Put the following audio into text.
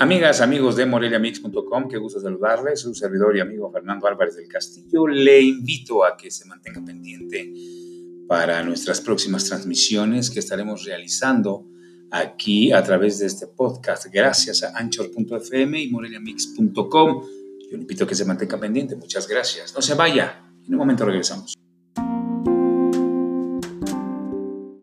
Amigas, amigos de moreliamix.com, qué gusto saludarles. Su servidor y amigo Fernando Álvarez del Castillo. Le invito a que se mantenga pendiente para nuestras próximas transmisiones que estaremos realizando aquí a través de este podcast, gracias a anchor.fm y moreliamix.com. Yo le invito a que se mantenga pendiente. Muchas gracias. No se vaya. En un momento regresamos.